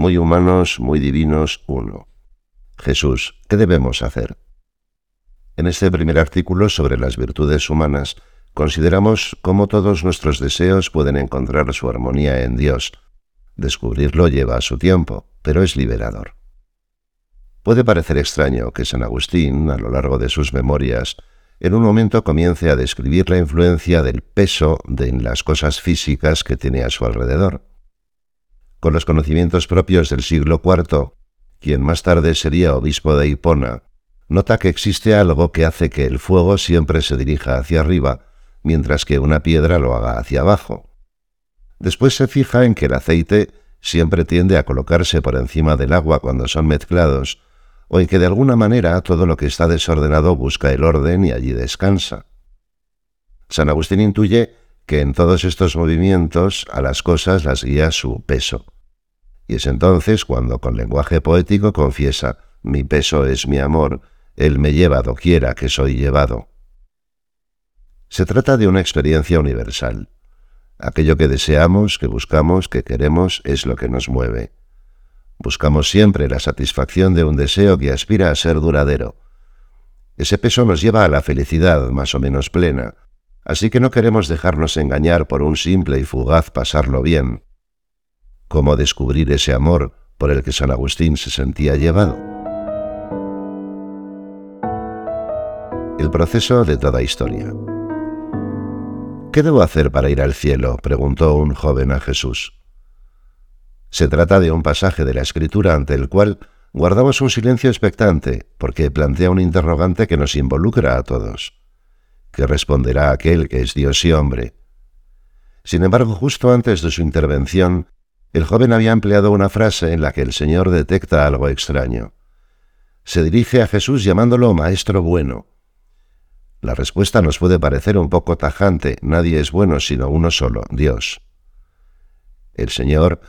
muy humanos, muy divinos, uno. Jesús, ¿qué debemos hacer? En este primer artículo sobre las virtudes humanas, consideramos cómo todos nuestros deseos pueden encontrar su armonía en Dios. Descubrirlo lleva su tiempo, pero es liberador. Puede parecer extraño que San Agustín, a lo largo de sus memorias, en un momento comience a describir la influencia del peso de en las cosas físicas que tiene a su alrededor. Con los conocimientos propios del siglo IV, quien más tarde sería obispo de Hipona, nota que existe algo que hace que el fuego siempre se dirija hacia arriba, mientras que una piedra lo haga hacia abajo. Después se fija en que el aceite siempre tiende a colocarse por encima del agua cuando son mezclados, o en que de alguna manera todo lo que está desordenado busca el orden y allí descansa. San Agustín intuye que en todos estos movimientos a las cosas las guía su peso. Y es entonces cuando con lenguaje poético confiesa, mi peso es mi amor, él me lleva doquiera que soy llevado. Se trata de una experiencia universal. Aquello que deseamos, que buscamos, que queremos, es lo que nos mueve. Buscamos siempre la satisfacción de un deseo que aspira a ser duradero. Ese peso nos lleva a la felicidad más o menos plena, así que no queremos dejarnos engañar por un simple y fugaz pasarlo bien. ¿Cómo descubrir ese amor por el que San Agustín se sentía llevado? El proceso de toda historia. ¿Qué debo hacer para ir al cielo? preguntó un joven a Jesús. Se trata de un pasaje de la Escritura ante el cual guardamos un silencio expectante, porque plantea un interrogante que nos involucra a todos. ¿Qué responderá aquel que es Dios y hombre? Sin embargo, justo antes de su intervención, el joven había empleado una frase en la que el Señor detecta algo extraño. Se dirige a Jesús llamándolo Maestro bueno. La respuesta nos puede parecer un poco tajante, nadie es bueno sino uno solo, Dios. El Señor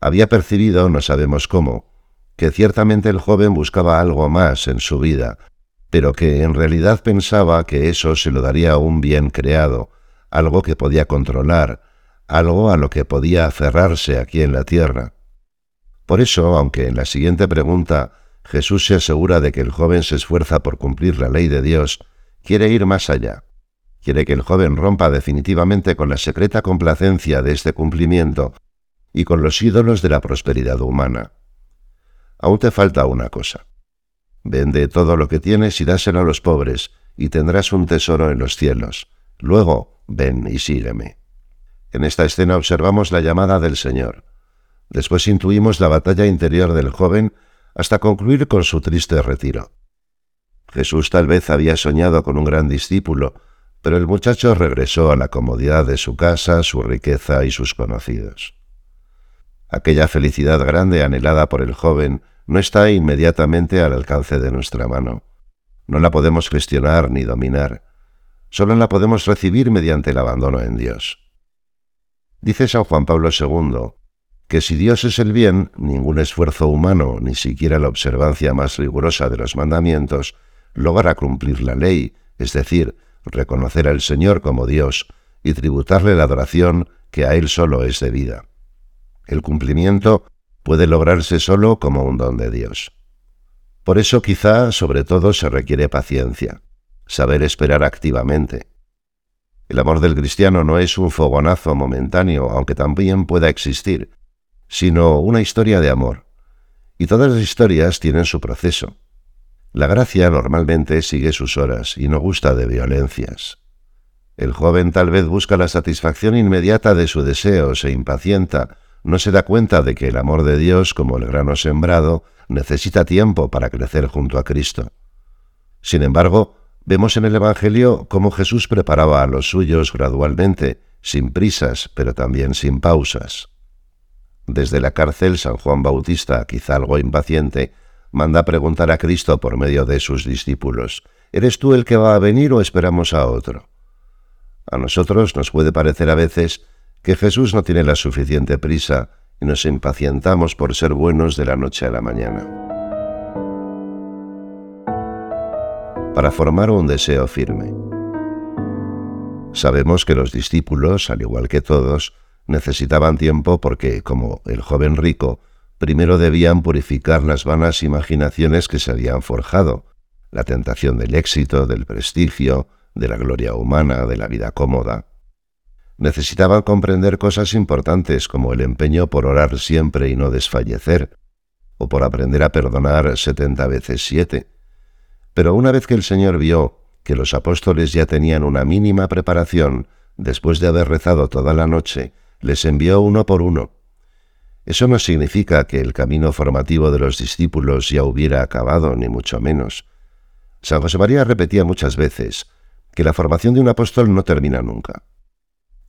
había percibido, no sabemos cómo, que ciertamente el joven buscaba algo más en su vida, pero que en realidad pensaba que eso se lo daría a un bien creado, algo que podía controlar, algo a lo que podía aferrarse aquí en la tierra. Por eso, aunque en la siguiente pregunta Jesús se asegura de que el joven se esfuerza por cumplir la ley de Dios, quiere ir más allá. Quiere que el joven rompa definitivamente con la secreta complacencia de este cumplimiento y con los ídolos de la prosperidad humana. Aún te falta una cosa. Vende todo lo que tienes y dáselo a los pobres, y tendrás un tesoro en los cielos. Luego, ven y sígueme. En esta escena observamos la llamada del Señor. Después intuimos la batalla interior del joven hasta concluir con su triste retiro. Jesús tal vez había soñado con un gran discípulo, pero el muchacho regresó a la comodidad de su casa, su riqueza y sus conocidos. Aquella felicidad grande anhelada por el joven no está inmediatamente al alcance de nuestra mano. No la podemos gestionar ni dominar. Solo la podemos recibir mediante el abandono en Dios. Dice San Juan Pablo II que si Dios es el bien, ningún esfuerzo humano, ni siquiera la observancia más rigurosa de los mandamientos, logra cumplir la ley, es decir, reconocer al Señor como Dios y tributarle la adoración que a Él solo es debida. El cumplimiento puede lograrse solo como un don de Dios. Por eso quizá sobre todo se requiere paciencia, saber esperar activamente. El amor del cristiano no es un fogonazo momentáneo, aunque también pueda existir, sino una historia de amor. Y todas las historias tienen su proceso. La gracia normalmente sigue sus horas y no gusta de violencias. El joven tal vez busca la satisfacción inmediata de su deseo, se impacienta, no se da cuenta de que el amor de Dios, como el grano sembrado, necesita tiempo para crecer junto a Cristo. Sin embargo, vemos en el Evangelio cómo Jesús preparaba a los suyos gradualmente, sin prisas, pero también sin pausas. Desde la cárcel, San Juan Bautista, quizá algo impaciente, manda preguntar a Cristo por medio de sus discípulos, ¿Eres tú el que va a venir o esperamos a otro? A nosotros nos puede parecer a veces que Jesús no tiene la suficiente prisa y nos impacientamos por ser buenos de la noche a la mañana. Para formar un deseo firme. Sabemos que los discípulos, al igual que todos, necesitaban tiempo porque, como el joven rico, primero debían purificar las vanas imaginaciones que se habían forjado, la tentación del éxito, del prestigio, de la gloria humana, de la vida cómoda. Necesitaban comprender cosas importantes como el empeño por orar siempre y no desfallecer, o por aprender a perdonar setenta veces siete. Pero una vez que el Señor vio que los apóstoles ya tenían una mínima preparación, después de haber rezado toda la noche, les envió uno por uno. Eso no significa que el camino formativo de los discípulos ya hubiera acabado, ni mucho menos. San José María repetía muchas veces que la formación de un apóstol no termina nunca.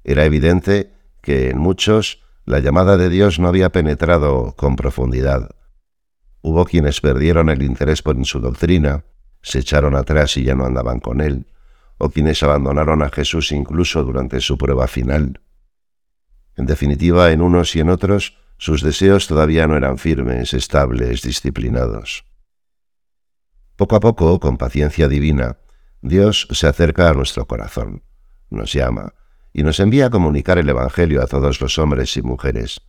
Era evidente que en muchos la llamada de Dios no había penetrado con profundidad. Hubo quienes perdieron el interés por su doctrina, se echaron atrás y ya no andaban con él, o quienes abandonaron a Jesús incluso durante su prueba final. En definitiva, en unos y en otros, sus deseos todavía no eran firmes, estables, disciplinados. Poco a poco, con paciencia divina, Dios se acerca a nuestro corazón, nos llama, y nos envía a comunicar el Evangelio a todos los hombres y mujeres.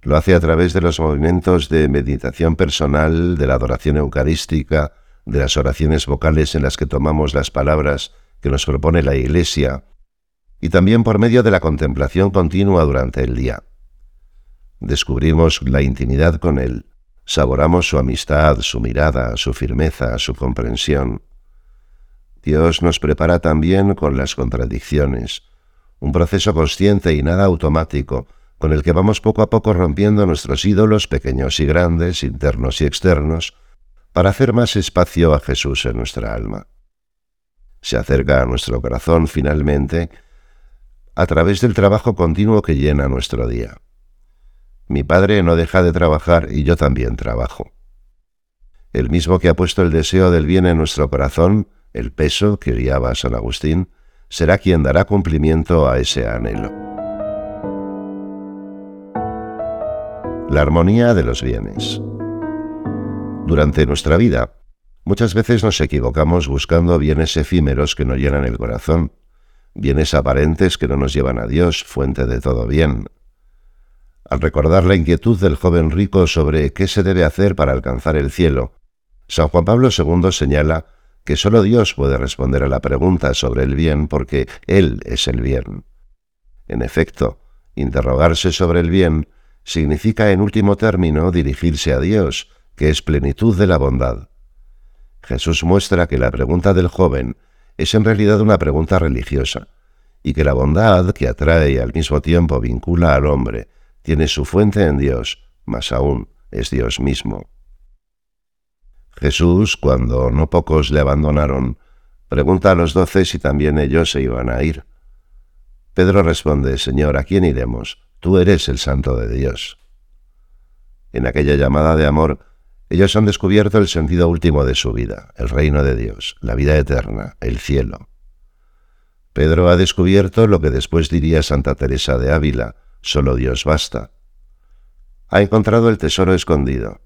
Lo hace a través de los movimientos de meditación personal, de la adoración eucarística, de las oraciones vocales en las que tomamos las palabras que nos propone la Iglesia, y también por medio de la contemplación continua durante el día. Descubrimos la intimidad con Él, saboramos su amistad, su mirada, su firmeza, su comprensión. Dios nos prepara también con las contradicciones, un proceso consciente y nada automático, con el que vamos poco a poco rompiendo nuestros ídolos pequeños y grandes, internos y externos, para hacer más espacio a Jesús en nuestra alma. Se acerca a nuestro corazón finalmente a través del trabajo continuo que llena nuestro día. Mi Padre no deja de trabajar y yo también trabajo. El mismo que ha puesto el deseo del bien en nuestro corazón, el peso que guiaba a San Agustín, será quien dará cumplimiento a ese anhelo. La armonía de los bienes. Durante nuestra vida, muchas veces nos equivocamos buscando bienes efímeros que no llenan el corazón, bienes aparentes que no nos llevan a Dios, fuente de todo bien. Al recordar la inquietud del joven rico sobre qué se debe hacer para alcanzar el cielo, San Juan Pablo II señala que sólo Dios puede responder a la pregunta sobre el bien porque Él es el bien. En efecto, interrogarse sobre el bien significa en último término dirigirse a Dios, que es plenitud de la bondad. Jesús muestra que la pregunta del joven es en realidad una pregunta religiosa, y que la bondad que atrae y al mismo tiempo vincula al hombre tiene su fuente en Dios, más aún es Dios mismo. Jesús, cuando no pocos le abandonaron, pregunta a los doce si también ellos se iban a ir. Pedro responde, Señor, ¿a quién iremos? Tú eres el santo de Dios. En aquella llamada de amor, ellos han descubierto el sentido último de su vida, el reino de Dios, la vida eterna, el cielo. Pedro ha descubierto lo que después diría Santa Teresa de Ávila, solo Dios basta. Ha encontrado el tesoro escondido.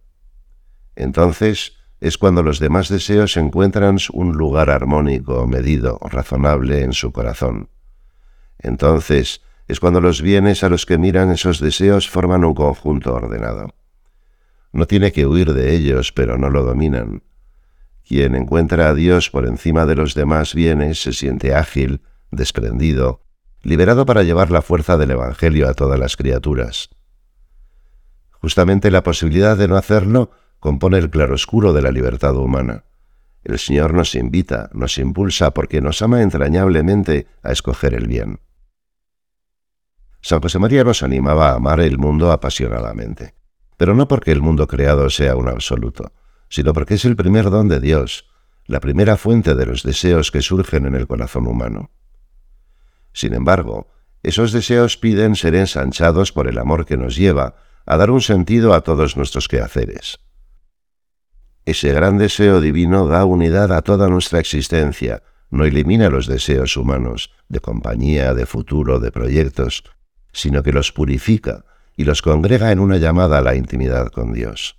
Entonces es cuando los demás deseos encuentran un lugar armónico, medido, razonable en su corazón. Entonces es cuando los bienes a los que miran esos deseos forman un conjunto ordenado. No tiene que huir de ellos, pero no lo dominan. Quien encuentra a Dios por encima de los demás bienes se siente ágil, desprendido, liberado para llevar la fuerza del Evangelio a todas las criaturas. Justamente la posibilidad de no hacerlo compone el claroscuro de la libertad humana. El Señor nos invita, nos impulsa porque nos ama entrañablemente a escoger el bien. San José María nos animaba a amar el mundo apasionadamente pero no porque el mundo creado sea un absoluto, sino porque es el primer don de Dios, la primera fuente de los deseos que surgen en el corazón humano. Sin embargo, esos deseos piden ser ensanchados por el amor que nos lleva a dar un sentido a todos nuestros quehaceres. Ese gran deseo divino da unidad a toda nuestra existencia, no elimina los deseos humanos, de compañía, de futuro, de proyectos, sino que los purifica y los congrega en una llamada a la intimidad con Dios.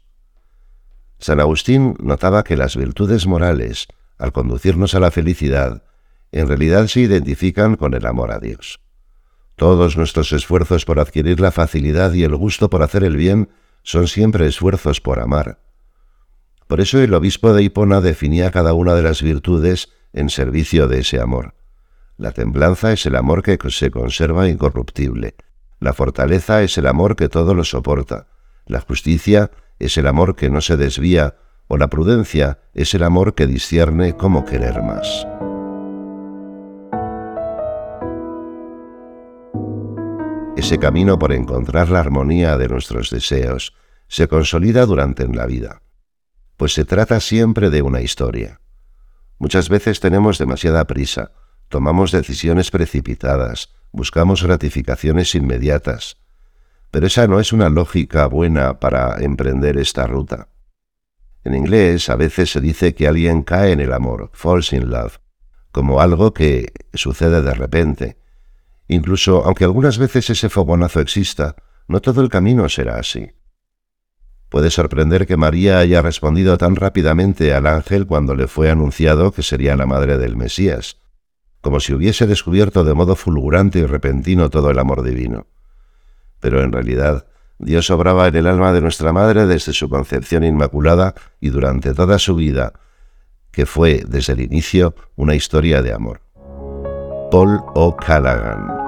San Agustín notaba que las virtudes morales, al conducirnos a la felicidad, en realidad se identifican con el amor a Dios. Todos nuestros esfuerzos por adquirir la facilidad y el gusto por hacer el bien son siempre esfuerzos por amar. Por eso el obispo de Hipona definía cada una de las virtudes en servicio de ese amor. La templanza es el amor que se conserva incorruptible. La fortaleza es el amor que todo lo soporta. La justicia es el amor que no se desvía, o la prudencia es el amor que discierne cómo querer más. Ese camino por encontrar la armonía de nuestros deseos se consolida durante la vida, pues se trata siempre de una historia. Muchas veces tenemos demasiada prisa, tomamos decisiones precipitadas, buscamos gratificaciones inmediatas, pero esa no es una lógica buena para emprender esta ruta. En inglés a veces se dice que alguien cae en el amor, falls in love, como algo que sucede de repente. Incluso aunque algunas veces ese fogonazo exista, no todo el camino será así. Puede sorprender que María haya respondido tan rápidamente al ángel cuando le fue anunciado que sería la madre del Mesías, como si hubiese descubierto de modo fulgurante y repentino todo el amor divino. Pero en realidad, Dios obraba en el alma de nuestra madre desde su concepción inmaculada y durante toda su vida, que fue desde el inicio una historia de amor. Paul O'Callaghan